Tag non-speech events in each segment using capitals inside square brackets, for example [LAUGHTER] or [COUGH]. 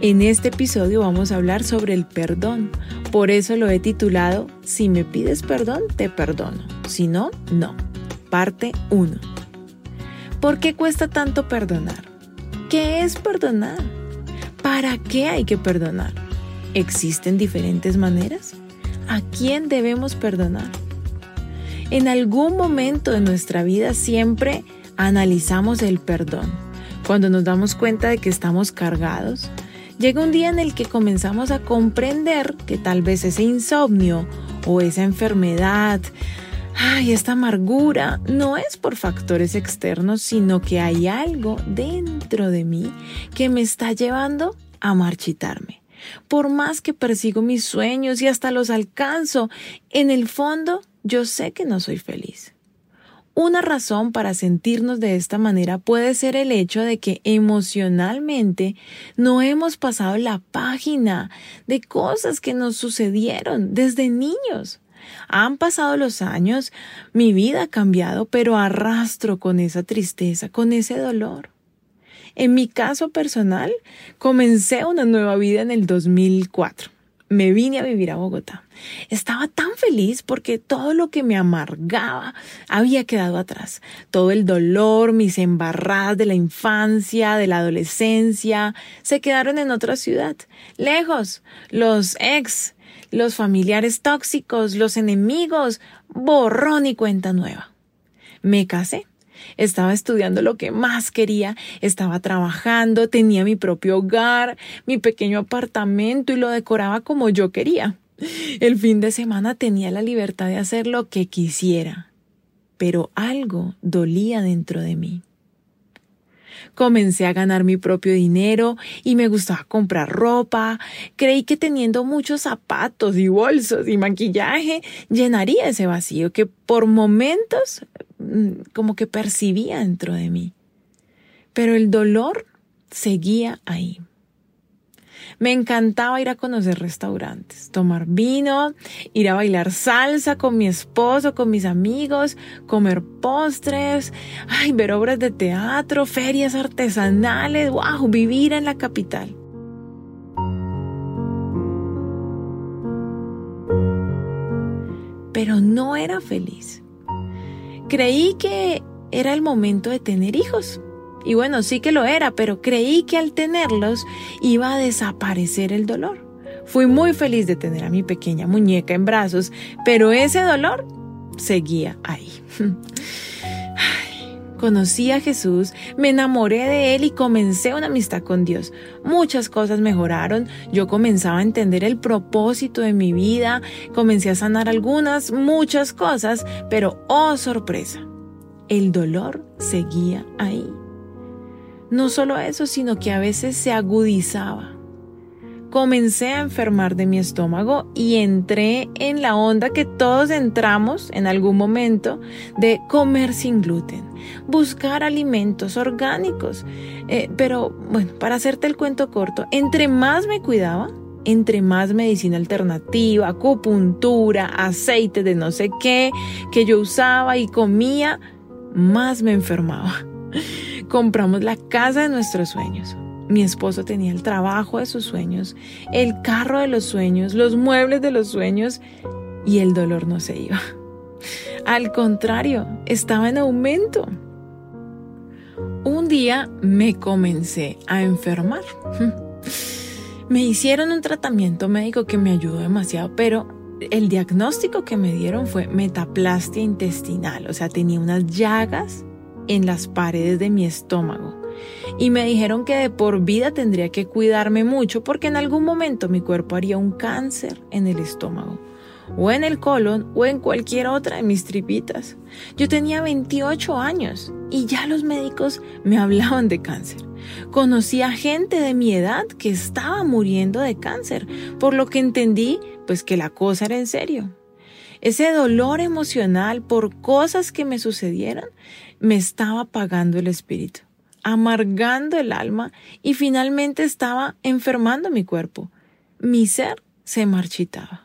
En este episodio vamos a hablar sobre el perdón. Por eso lo he titulado Si me pides perdón, te perdono. Si no, no. Parte 1. ¿Por qué cuesta tanto perdonar? ¿Qué es perdonar? ¿Para qué hay que perdonar? ¿Existen diferentes maneras? ¿A quién debemos perdonar? En algún momento de nuestra vida siempre analizamos el perdón. Cuando nos damos cuenta de que estamos cargados, llega un día en el que comenzamos a comprender que tal vez ese insomnio o esa enfermedad, ay, esta amargura no es por factores externos, sino que hay algo dentro de mí que me está llevando a marchitarme. Por más que persigo mis sueños y hasta los alcanzo, en el fondo yo sé que no soy feliz. Una razón para sentirnos de esta manera puede ser el hecho de que emocionalmente no hemos pasado la página de cosas que nos sucedieron desde niños. Han pasado los años, mi vida ha cambiado, pero arrastro con esa tristeza, con ese dolor. En mi caso personal, comencé una nueva vida en el 2004 me vine a vivir a Bogotá. Estaba tan feliz porque todo lo que me amargaba había quedado atrás. Todo el dolor, mis embarradas de la infancia, de la adolescencia, se quedaron en otra ciudad, lejos. Los ex, los familiares tóxicos, los enemigos, borrón y cuenta nueva. Me casé estaba estudiando lo que más quería, estaba trabajando, tenía mi propio hogar, mi pequeño apartamento y lo decoraba como yo quería. El fin de semana tenía la libertad de hacer lo que quisiera, pero algo dolía dentro de mí. Comencé a ganar mi propio dinero y me gustaba comprar ropa. Creí que teniendo muchos zapatos y bolsos y maquillaje llenaría ese vacío que por momentos Mm, como que percibía dentro de mí. Pero el dolor seguía ahí. Me encantaba ir a conocer restaurantes, tomar vino, ir a bailar salsa con mi esposo, con mis amigos, comer postres, ay, ver obras de teatro, ferias artesanales, wow, vivir en la capital. Pero no era feliz. Creí que era el momento de tener hijos. Y bueno, sí que lo era, pero creí que al tenerlos iba a desaparecer el dolor. Fui muy feliz de tener a mi pequeña muñeca en brazos, pero ese dolor seguía ahí. [LAUGHS] Conocí a Jesús, me enamoré de Él y comencé una amistad con Dios. Muchas cosas mejoraron, yo comenzaba a entender el propósito de mi vida, comencé a sanar algunas, muchas cosas, pero oh sorpresa, el dolor seguía ahí. No solo eso, sino que a veces se agudizaba comencé a enfermar de mi estómago y entré en la onda que todos entramos en algún momento de comer sin gluten, buscar alimentos orgánicos. Eh, pero bueno, para hacerte el cuento corto, entre más me cuidaba, entre más medicina alternativa, acupuntura, aceite de no sé qué que yo usaba y comía, más me enfermaba. Compramos la casa de nuestros sueños mi esposo tenía el trabajo de sus sueños, el carro de los sueños, los muebles de los sueños y el dolor no se iba. Al contrario, estaba en aumento. Un día me comencé a enfermar. Me hicieron un tratamiento médico que me ayudó demasiado, pero el diagnóstico que me dieron fue metaplastia intestinal, o sea, tenía unas llagas en las paredes de mi estómago y me dijeron que de por vida tendría que cuidarme mucho porque en algún momento mi cuerpo haría un cáncer en el estómago. o en el colon o en cualquier otra de mis tripitas. Yo tenía 28 años y ya los médicos me hablaban de cáncer. Conocí a gente de mi edad que estaba muriendo de cáncer, por lo que entendí pues que la cosa era en serio. Ese dolor emocional por cosas que me sucedieron me estaba apagando el espíritu, amargando el alma y finalmente estaba enfermando mi cuerpo. Mi ser se marchitaba.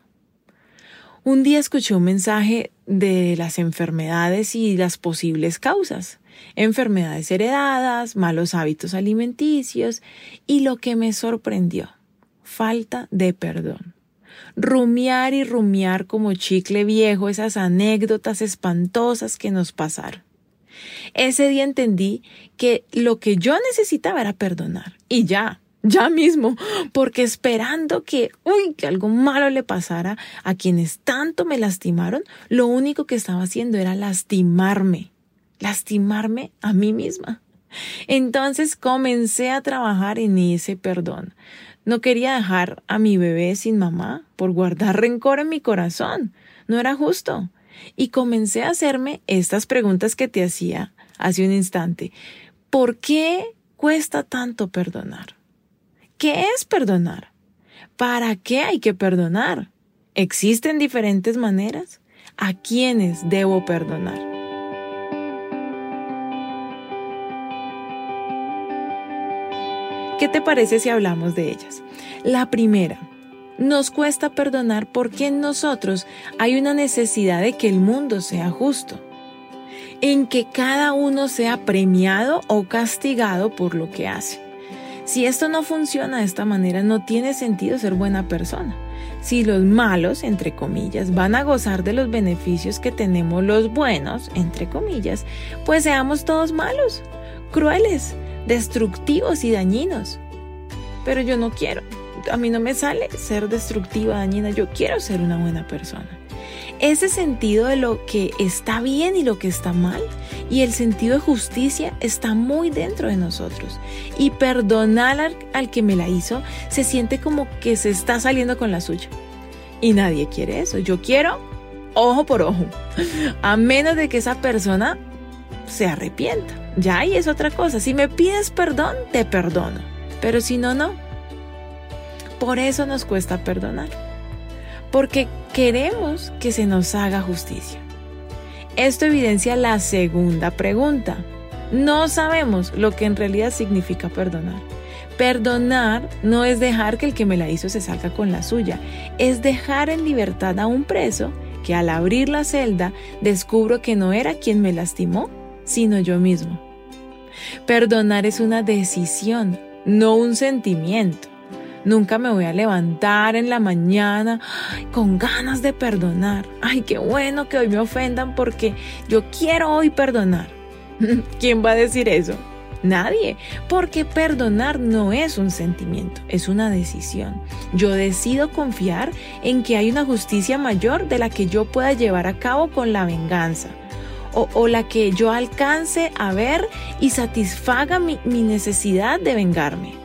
Un día escuché un mensaje de las enfermedades y las posibles causas. Enfermedades heredadas, malos hábitos alimenticios y lo que me sorprendió, falta de perdón. Rumiar y rumiar como chicle viejo esas anécdotas espantosas que nos pasaron. Ese día entendí que lo que yo necesitaba era perdonar. Y ya, ya mismo, porque esperando que, uy, que algo malo le pasara a quienes tanto me lastimaron, lo único que estaba haciendo era lastimarme, lastimarme a mí misma. Entonces comencé a trabajar en ese perdón. No quería dejar a mi bebé sin mamá por guardar rencor en mi corazón. No era justo. Y comencé a hacerme estas preguntas que te hacía hace un instante. ¿Por qué cuesta tanto perdonar? ¿Qué es perdonar? ¿Para qué hay que perdonar? ¿Existen diferentes maneras? ¿A quiénes debo perdonar? ¿Qué te parece si hablamos de ellas? La primera, nos cuesta perdonar porque en nosotros hay una necesidad de que el mundo sea justo, en que cada uno sea premiado o castigado por lo que hace. Si esto no funciona de esta manera, no tiene sentido ser buena persona. Si los malos, entre comillas, van a gozar de los beneficios que tenemos los buenos, entre comillas, pues seamos todos malos, crueles, destructivos y dañinos. Pero yo no quiero, a mí no me sale ser destructiva, dañina, yo quiero ser una buena persona ese sentido de lo que está bien y lo que está mal y el sentido de justicia está muy dentro de nosotros. Y perdonar al, que me la hizo se siente como que se está saliendo con la suya. Y nadie quiere eso. Yo quiero ojo por ojo. A menos de que esa persona se arrepienta. Ya ahí es otra cosa. Si me pides perdón, te perdono. Pero si no, no. Por eso nos cuesta perdonar porque queremos que se nos haga justicia. Esto evidencia la segunda pregunta. No sabemos lo que en realidad significa perdonar. Perdonar no es dejar que el que me la hizo se salga con la suya, es dejar en libertad a un preso que al abrir la celda descubro que no era quien me lastimó, sino yo mismo. Perdonar es una decisión, no un sentimiento. Nunca me voy a levantar en la mañana con ganas de perdonar. Ay, qué bueno que hoy me ofendan porque yo quiero hoy perdonar. [LAUGHS] ¿Quién va a decir eso? Nadie, porque perdonar no es un sentimiento, es una decisión. Yo decido confiar en que hay una justicia mayor de la que yo pueda llevar a cabo con la venganza. O, la que yo alcance a ver y satisfaga mi necesidad de vengarme.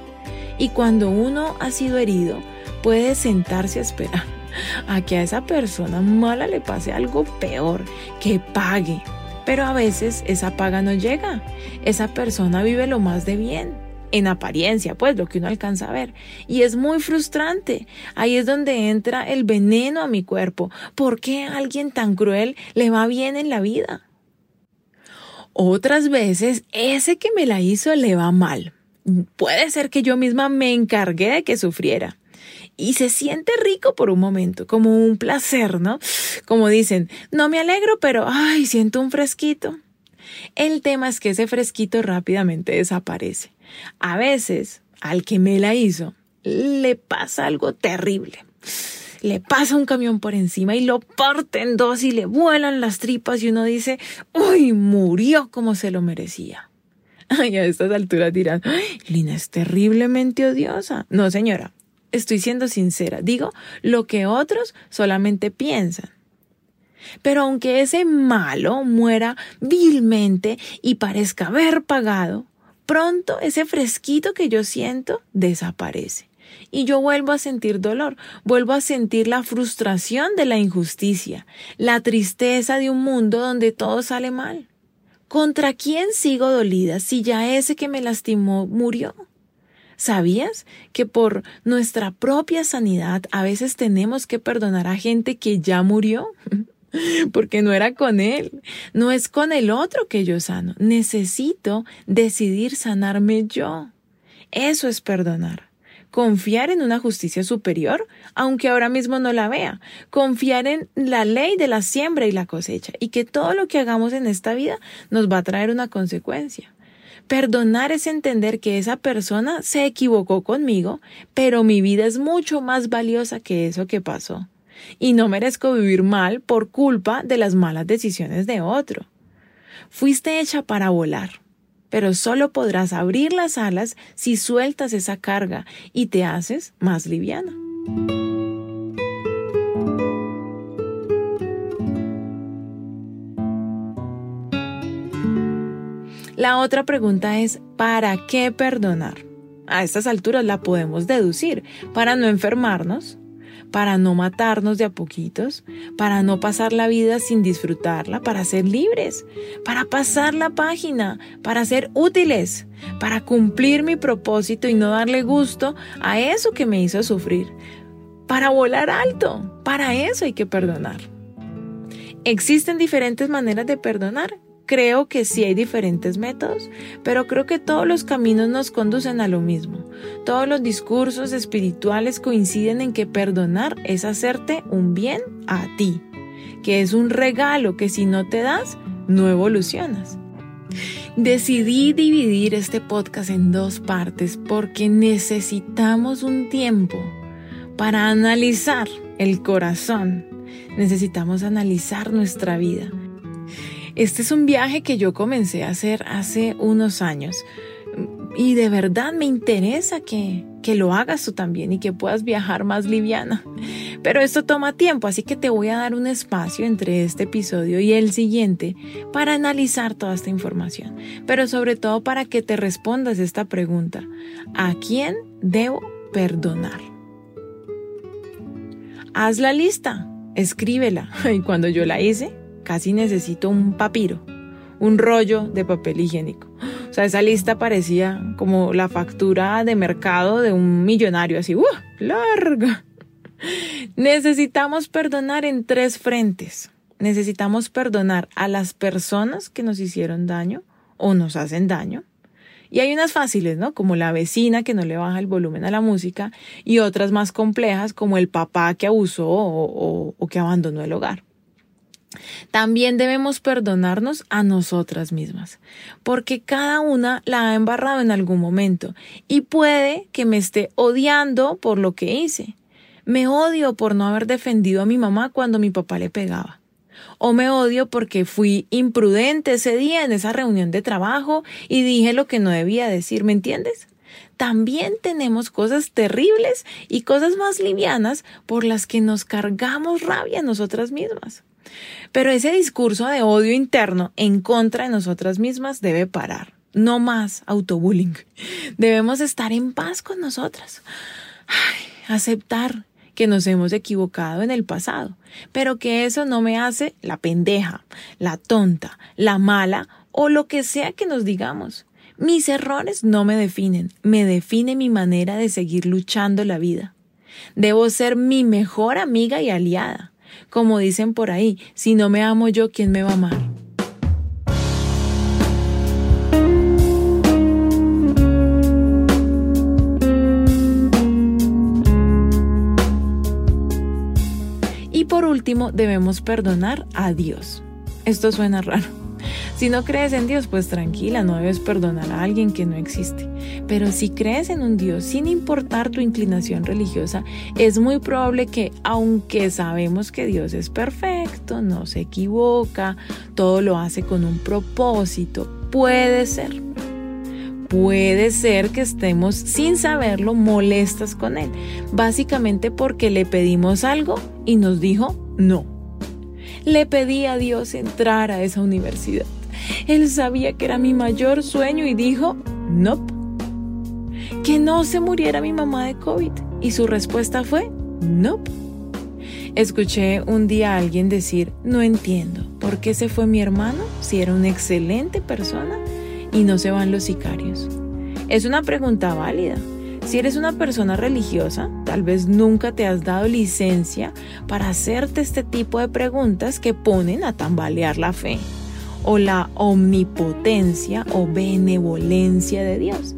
Y cuando uno ha sido herido, puede sentarse a esperar a que a esa persona mala le pase algo peor, que pague. Pero a veces esa paga no llega. Esa persona vive lo más de bien, en apariencia, pues lo que uno alcanza a ver. Y es muy frustrante. Ahí es donde entra el veneno a mi cuerpo. ¿Por qué a alguien tan cruel le va bien en la vida? Otras veces, ese que me la hizo le va mal puede ser que yo misma me encargué de que sufriera. Y se siente rico por un momento, como un placer, ¿no? Como dicen, no me alegro, pero ay, siento un fresquito. El tema es que ese fresquito rápidamente desaparece. A veces, al que me la hizo, le pasa algo terrible. Le pasa un camión por encima y lo parte en dos y le vuelan las tripas y uno dice, uy, murió como se lo merecía. [LAUGHS] A estas alturas dirán, Lina es terriblemente odiosa. No, señora, estoy siendo sincera. Digo lo que otros solamente piensan. Pero aunque ese malo muera vilmente y parezca haber pagado, pronto ese fresquito que yo siento desaparece. Y yo vuelvo a sentir dolor, vuelvo a sentir la frustración de la injusticia, la tristeza de un mundo donde todo sale mal. ¿Contra quién sigo dolida si ya ese que me lastimó murió? ¿Sabías que por nuestra propia sanidad a veces tenemos que perdonar a gente que ya murió? [LAUGHS] Porque no era con él, no es con el otro que yo sano. Necesito decidir sanarme yo. Eso es perdonar confiar en una justicia superior, aunque ahora mismo no la vea, confiar en la ley de la siembra y la cosecha, y que todo lo que hagamos en esta vida nos va a traer una consecuencia. Perdonar es entender que esa persona se equivocó conmigo, pero mi vida es mucho más valiosa que eso que pasó. Y no merezco vivir mal por culpa de las malas decisiones de otro. Fuiste hecha para volar pero solo podrás abrir las alas si sueltas esa carga y te haces más liviana. La otra pregunta es, ¿para qué perdonar? A estas alturas la podemos deducir, para no enfermarnos, para no matarnos de a poquitos, para no pasar la vida sin disfrutarla, para ser libres, para pasar la página, para ser útiles, para cumplir mi propósito y no darle gusto a eso que me hizo sufrir, para volar alto, para eso hay que perdonar. Existen diferentes maneras de perdonar Creo que sí hay diferentes métodos, pero creo que todos los caminos nos conducen a lo mismo. Todos los discursos espirituales coinciden en que perdonar es hacerte un bien a ti, que es un regalo que si no te das, no evolucionas. Decidí dividir este podcast en dos partes porque necesitamos un tiempo para analizar el corazón. Necesitamos analizar nuestra vida este es un viaje que yo comencé a hacer hace unos años y de verdad me interesa que, que lo hagas tú también y que puedas viajar más liviana. Pero esto toma tiempo, así que te voy a dar un espacio entre este episodio y el siguiente para analizar toda esta información, pero sobre todo para que te respondas esta pregunta. ¿A quién debo perdonar? Haz la lista, escríbela. [LAUGHS] Y cuando yo la hice, casi necesito un papiro, un rollo de papel higiénico. O sea, esa lista parecía como la factura de mercado de un millonario, así, ¡uh! larga. Necesitamos perdonar en tres frentes. Necesitamos perdonar a las personas que nos hicieron daño o nos hacen daño. Y hay unas fáciles, ¿no? Como la vecina que no le baja el volumen a la música y otras más complejas como el papá que abusó o, o que abandonó el hogar. También debemos perdonarnos a nosotras mismas, porque cada una la ha embarrado en algún momento y puede que me esté odiando por lo que hice. Me odio por no haber defendido a mi mamá cuando mi papá le pegaba. O me odio porque fui imprudente ese día en esa reunión de trabajo y dije lo que no debía decir, ¿me entiendes? También tenemos cosas terribles y cosas más livianas por las que nos cargamos rabia nosotras mismas. Pero ese discurso de odio interno en contra de nosotras mismas debe parar. No más autobullying. Debemos estar en paz con nosotras. aceptar que nos hemos equivocado en el pasado, pero que eso no me hace la pendeja, la tonta, la mala o lo que sea que nos digamos. Mis errores no me definen, me define mi manera de seguir luchando la vida. Debo ser mi mejor amiga y aliada. Como dicen por ahí, si no me amo yo, ¿quién me va a amar? Y por último, debemos perdonar a Dios. Esto suena raro. Si no crees en Dios, pues tranquila, no debes perdonar a alguien que no existe. Pero si crees en un Dios, sin importar tu inclinación religiosa, es muy probable que, aunque sabemos que Dios es perfecto, no se equivoca, todo lo hace con un propósito, puede ser. Puede ser que estemos sin saberlo molestas con Él, básicamente porque le pedimos algo y nos dijo no. Le pedí a Dios entrar a esa universidad. Él sabía que era mi mayor sueño y dijo, no. que no se muriera mi mamá de COVID. Y su respuesta fue, no. Escuché un día a alguien decir, no entiendo, ¿por qué se fue mi hermano si era una excelente persona y no se van los sicarios? Es una pregunta válida. Si eres una persona religiosa, tal vez nunca te has dado licencia para hacerte este tipo de preguntas que ponen a tambalear la fe o la omnipotencia o benevolencia de Dios.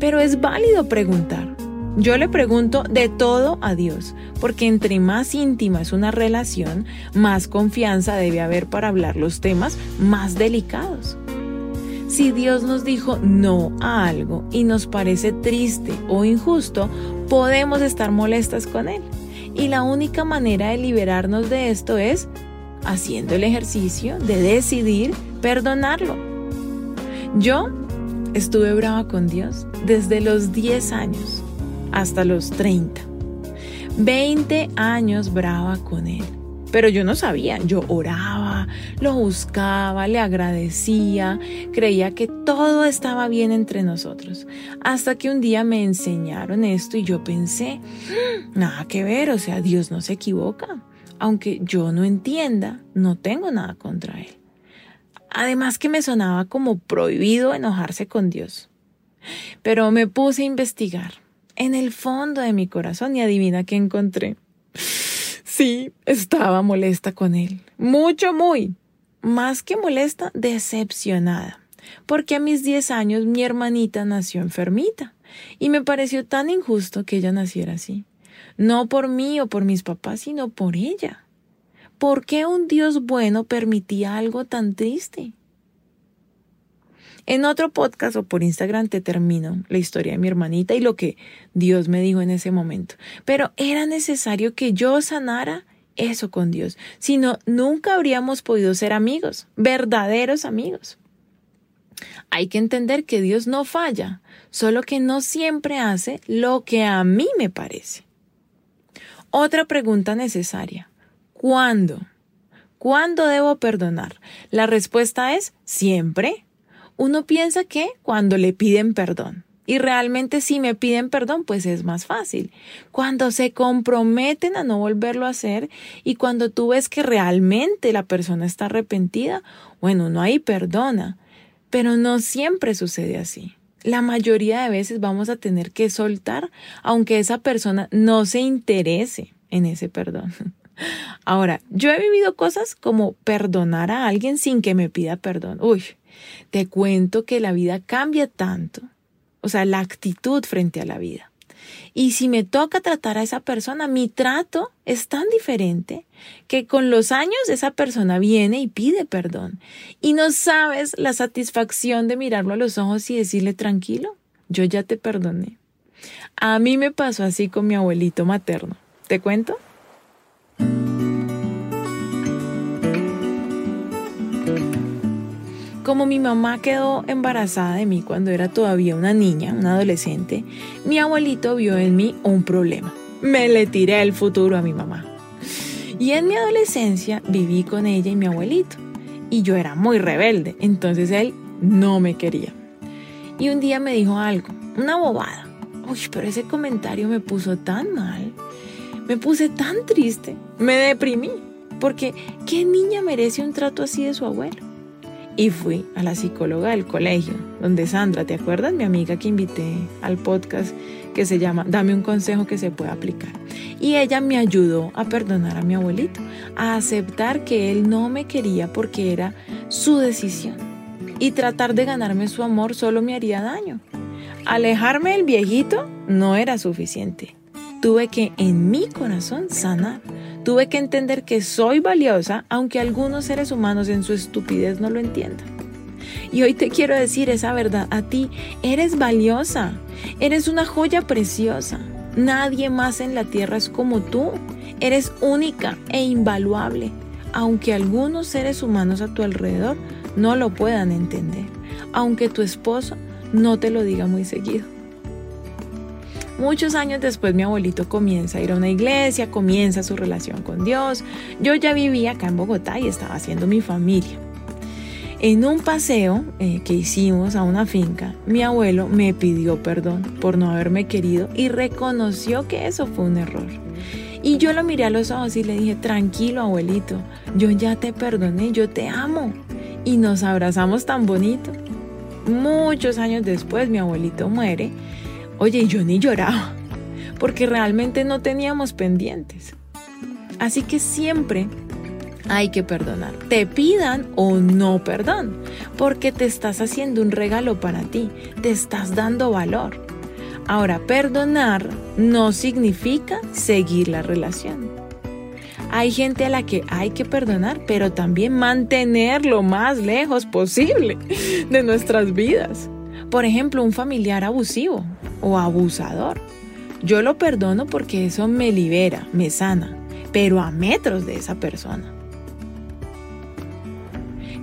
Pero es válido preguntar. Yo le pregunto de todo a Dios, porque entre más íntima es una relación, más confianza debe haber para hablar los temas más delicados. Si Dios nos dijo no a algo y nos parece triste o injusto, podemos estar molestas con Él. Y la única manera de liberarnos de esto es haciendo el ejercicio de decidir perdonarlo. Yo estuve brava con Dios desde los 10 años hasta los 30. 20 años brava con Él. Pero yo no sabía, yo oraba, lo buscaba, le agradecía, creía que todo estaba bien entre nosotros. Hasta que un día me enseñaron esto y yo pensé, mm, nada que ver, o sea, Dios no se equivoca. Aunque yo no entienda, no tengo nada contra Él. Además que me sonaba como prohibido enojarse con Dios. Pero me puse a investigar en el fondo de mi corazón y adivina qué encontré. Sí, estaba molesta con él. Mucho, muy. Más que molesta, decepcionada. Porque a mis 10 años mi hermanita nació enfermita. Y me pareció tan injusto que ella naciera así. No por mí o por mis papás, sino por ella. ¿Por qué un Dios bueno permitía algo tan triste? En otro podcast o por Instagram te termino la historia de mi hermanita y lo que Dios me dijo en ese momento. Pero era necesario que yo sanara eso con Dios, si no, nunca habríamos podido ser amigos, verdaderos amigos. Hay que entender que Dios no falla, solo que no siempre hace lo que a mí me parece. Otra pregunta necesaria. ¿Cuándo? ¿Cuándo debo perdonar? La respuesta es siempre uno piensa que cuando le piden perdón. Y realmente si me piden perdón, pues es más fácil. Cuando se comprometen a no volverlo a hacer y cuando tú ves que realmente la persona está arrepentida, bueno, no hay perdona. Pero no siempre sucede así. La mayoría de veces vamos a tener que soltar aunque esa persona no se interese en ese perdón. [LAUGHS] Ahora, yo he vivido cosas como perdonar a alguien sin que me pida perdón. Uy, te cuento que la vida cambia tanto, o sea, la actitud frente a la vida. Y si me toca tratar a esa persona, mi trato es tan diferente que con los años esa persona viene y pide perdón. Y no sabes la satisfacción de mirarlo a los ojos y decirle tranquilo, yo ya te perdoné. A mí me pasó así con mi abuelito materno. ¿Te cuento? Como mi mamá quedó embarazada de mí cuando era todavía una niña, una adolescente, mi abuelito vio en mí un problema. Me le tiré el futuro a mi mamá. Y en mi adolescencia viví con ella y mi abuelito. Y yo era muy rebelde, entonces él no me quería. Y un día me dijo algo, una bobada. Uy, pero ese comentario me puso tan mal. Me puse tan triste. Me deprimí. Porque, ¿qué niña merece un trato así de su abuelo? Y fui a la psicóloga del colegio, donde Sandra, ¿te acuerdas? Mi amiga que invité al podcast que se llama Dame un consejo que se pueda aplicar. Y ella me ayudó a perdonar a mi abuelito, a aceptar que él no me quería porque era su decisión. Y tratar de ganarme su amor solo me haría daño. Alejarme del viejito no era suficiente. Tuve que en mi corazón sanar Tuve que entender que soy valiosa, aunque algunos seres humanos en su estupidez no lo entiendan. Y hoy te quiero decir esa verdad a ti. Eres valiosa. Eres una joya preciosa. Nadie más en la tierra es como tú. Eres única e invaluable, aunque algunos seres humanos a tu alrededor no lo puedan entender, aunque tu esposo no te lo diga muy seguido. Muchos años después mi abuelito comienza a ir a una iglesia, comienza su relación con Dios. Yo ya vivía acá en Bogotá y estaba haciendo mi familia. En un paseo eh, que hicimos a una finca, mi abuelo me pidió perdón por no haberme querido y reconoció que eso fue un error. Y yo lo miré a los ojos y le dije, tranquilo abuelito, yo ya te perdoné, yo te amo. Y nos abrazamos tan bonito. Muchos años después mi abuelito muere. Oye, yo ni lloraba, porque realmente no teníamos pendientes. Así que siempre hay que perdonar, te pidan o no perdón, porque te estás haciendo un regalo para ti, te estás dando valor. Ahora, perdonar no significa seguir la relación. Hay gente a la que hay que perdonar, pero también mantener lo más lejos posible de nuestras vidas. Por ejemplo, un familiar abusivo o abusador. Yo lo perdono porque eso me libera, me sana, pero a metros de esa persona.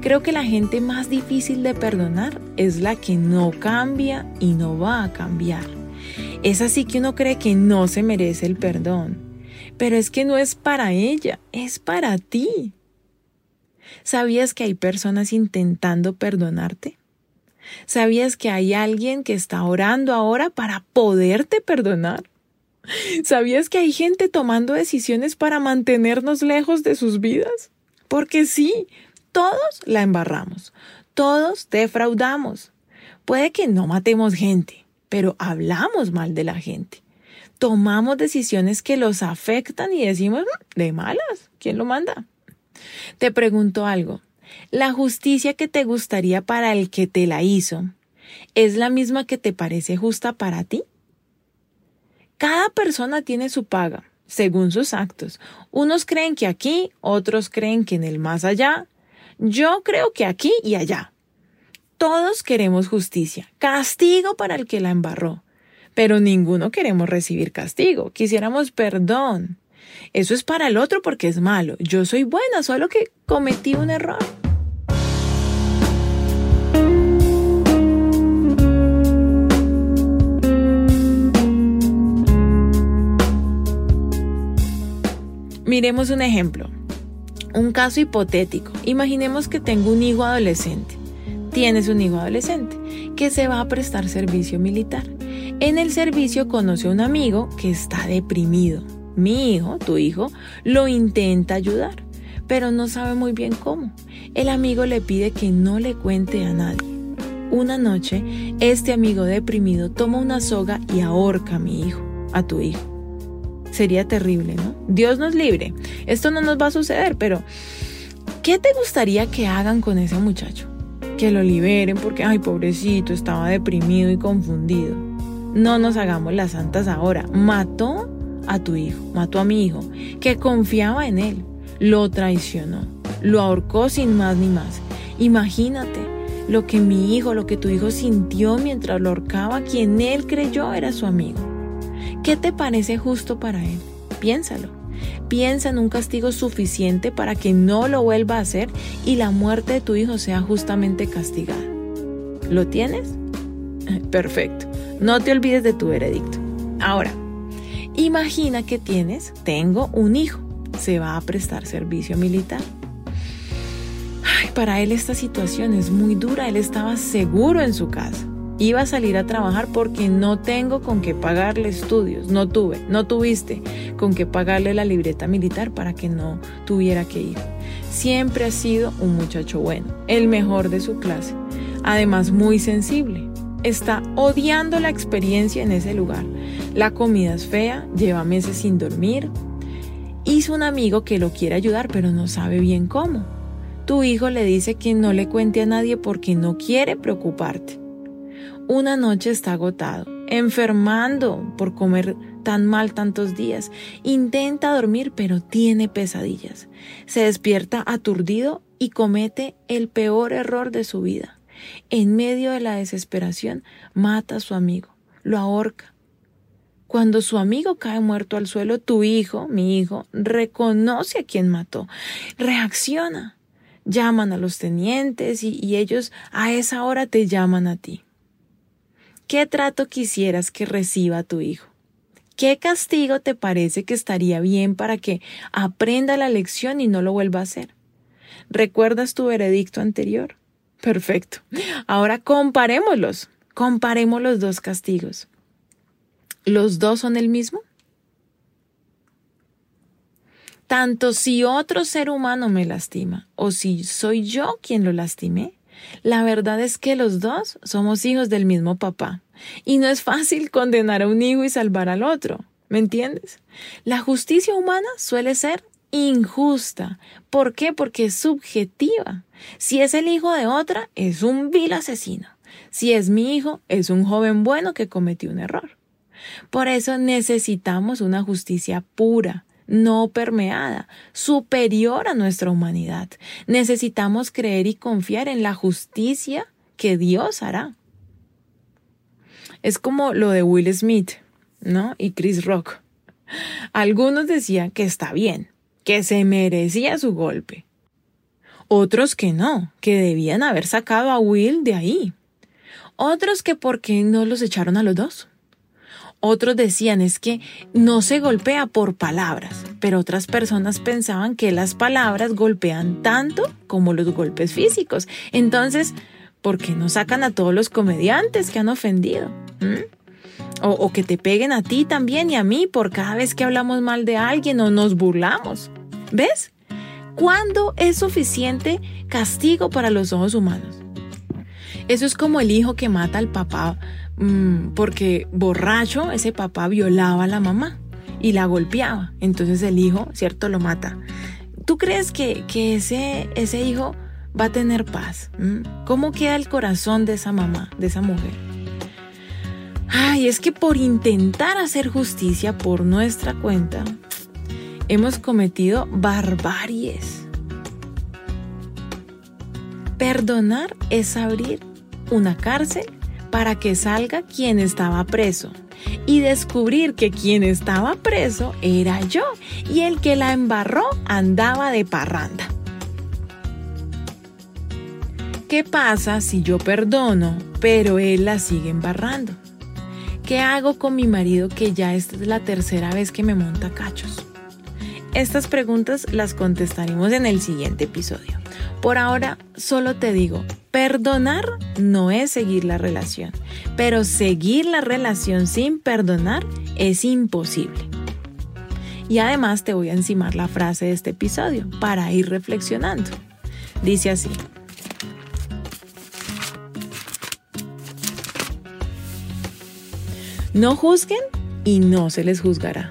Creo que la gente más difícil de perdonar es la que no cambia y no va a cambiar. Es así que uno cree que no se merece el perdón, pero es que no es para ella, es para ti. ¿Sabías que hay personas intentando perdonarte? ¿Sabías que hay alguien que está orando ahora para poderte perdonar? ¿Sabías que hay gente tomando decisiones para mantenernos lejos de sus vidas? Porque sí, todos la embarramos, todos defraudamos. Puede que no matemos gente, pero hablamos mal de la gente. Tomamos decisiones que los afectan y decimos, mm, de malas, ¿quién lo manda? Te pregunto algo, ¿la justicia que te gustaría para el que te la hizo es la misma que te parece justa para ti? Cada persona tiene su paga, según sus actos. Unos creen que aquí, otros creen que en el más allá, yo creo que aquí y allá. Todos queremos justicia, castigo para el que la embarró, pero ninguno queremos recibir castigo, quisiéramos perdón. Eso es para el otro porque es malo. Yo soy buena, solo que cometí un error. Miremos un ejemplo. Un caso hipotético. Imaginemos que tengo un hijo adolescente. Tienes un hijo adolescente que se va a prestar servicio militar. En el servicio conoce a un amigo que está deprimido. Mi hijo, tu hijo, lo intenta ayudar, pero no sabe muy bien cómo. El amigo le pide que no le cuente a nadie. Una noche, este amigo deprimido toma una soga y ahorca a mi hijo, a tu hijo. Sería terrible, ¿no? Dios nos libre. Esto no nos va a suceder, pero ¿qué te gustaría que hagan con ese muchacho? Que lo liberen porque, ay, pobrecito, estaba deprimido y confundido. No nos hagamos las santas ahora. Mató a tu hijo, mató a mi hijo, que confiaba en él. Lo traicionó, lo ahorcó sin más ni más. Imagínate lo que mi hijo, lo que tu hijo sintió mientras lo ahorcaba, quien él creyó era su amigo. ¿Qué te parece justo para él? Piénsalo. Piensa en un castigo suficiente para que no lo vuelva a hacer y la muerte de tu hijo sea justamente castigada. ¿Lo tienes? [LAUGHS] Perfecto. No te olvides de tu veredicto. Ahora, imagina que tienes, tengo un hijo, se va a prestar servicio militar. Ay, para él esta situación es muy dura, él estaba seguro en su casa. Iba a salir a trabajar porque no tengo con qué pagarle estudios. No tuve, no tuviste con qué pagarle la libreta militar para que no tuviera que ir. Siempre ha sido un muchacho bueno, el mejor de su clase. Además, muy sensible. Está odiando la experiencia en ese lugar. La comida es fea, lleva meses sin dormir. Hizo un amigo que lo quiere ayudar, pero no sabe bien cómo. Tu hijo le dice que no le cuente a nadie porque no quiere preocuparte. Una noche está agotado, enfermando por comer tan mal tantos días. Intenta dormir pero tiene pesadillas. Se despierta aturdido y comete el peor error de su vida. En medio de la desesperación mata a su amigo, lo ahorca. Cuando su amigo cae muerto al suelo, tu hijo, mi hijo, reconoce a quien mató, reacciona. Llaman a los tenientes y, ellos a esa hora te llaman a ti. ¿Qué trato quisieras que reciba tu hijo? ¿Qué castigo te parece que estaría bien para que aprenda la lección y no lo vuelva a hacer? ¿Recuerdas tu veredicto anterior? Perfecto. Ahora comparémoslos. Comparemos los dos castigos. ¿Los dos son el mismo? Tanto si otro ser humano me lastima o si soy yo quien lo lastimé, la verdad es que los dos somos hijos del mismo papá. Y no es fácil condenar a un hijo y salvar al otro. ¿Me entiendes? La justicia humana suele ser injusta. ¿Por qué? Porque es subjetiva. Si es el hijo de otra, es un vil asesino. Si es mi hijo, es un joven bueno que cometió un error. Por eso necesitamos una justicia pura, no permeada, superior a nuestra humanidad. Necesitamos creer y confiar en la justicia que Dios hará. Es como lo de Will Smith, ¿no? Y Chris Rock. Algunos decían que está bien, que se merecía su golpe. Otros que no, que debían haber sacado a Will de ahí. Otros que por qué no los echaron a los dos. Otros decían es que no se golpea por palabras, pero otras personas pensaban que las palabras golpean tanto como los golpes físicos. Entonces, ¿por qué no sacan a todos los comediantes que han ofendido? ¿Mm? O, o, que te peguen a ti también y a mí por cada vez que hablamos mal de alguien o nos burlamos. ¿Ves? ¿Cuándo es suficiente castigo para los ojos humanos? Eso es como el hijo que mata al papá Mm, porque borracho ese papá violaba a la mamá y la golpeaba. Entonces el hijo, ¿cierto?, lo mata. ¿Tú crees que, ese, ese hijo va a tener paz? ¿Mm? ¿Cómo queda el corazón de esa mamá, de esa mujer? Ay, es que por intentar hacer justicia por nuestra cuenta, hemos cometido barbaries. Perdonar es abrir una cárcel para que salga quien estaba preso y descubrir que quien estaba preso era yo y el que la embarró andaba de parranda. ¿Qué pasa si yo perdono, pero él la sigue embarrando? ¿Qué hago con mi marido que ya esta es la tercera vez que me monta cachos? Estas preguntas las contestaremos en el siguiente episodio. Por ahora, solo te digo, perdonar no es seguir la relación, pero seguir la relación sin perdonar es imposible. Y además te voy a encimar la frase de este episodio para ir reflexionando. Dice así. No juzguen y no se les juzgará.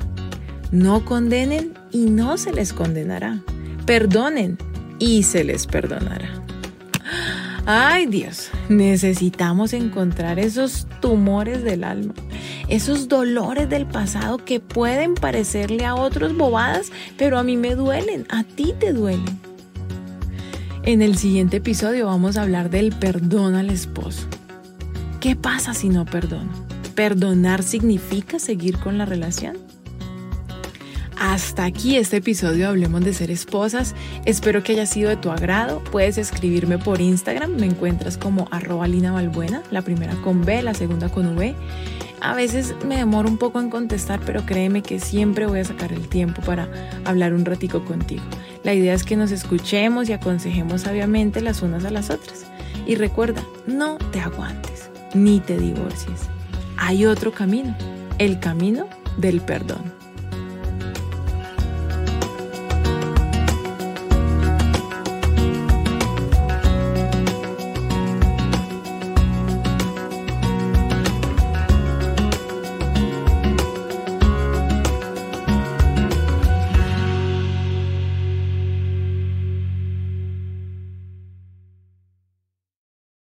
No condenen y no se les condenará. Perdonen y se les perdonará. Ay Dios, necesitamos encontrar esos tumores del alma, esos dolores del pasado que pueden parecerle a otros bobadas, pero a mí me duelen, a ti te duelen. En el siguiente episodio vamos a hablar del perdón al esposo. ¿Qué pasa si no perdono? ¿Perdonar significa seguir con la relación? Hasta aquí este episodio Hablemos de ser esposas. Espero que haya sido de tu agrado. Puedes escribirme por Instagram. Me encuentras como arroba Lina Balbuena, la primera con B, la segunda con V. A veces me demoro un poco en contestar, pero créeme que siempre voy a sacar el tiempo para hablar un ratico contigo. La idea es que nos escuchemos y aconsejemos sabiamente las unas a las otras. Y recuerda, no te aguantes ni te divorcies. Hay otro camino, el camino del perdón.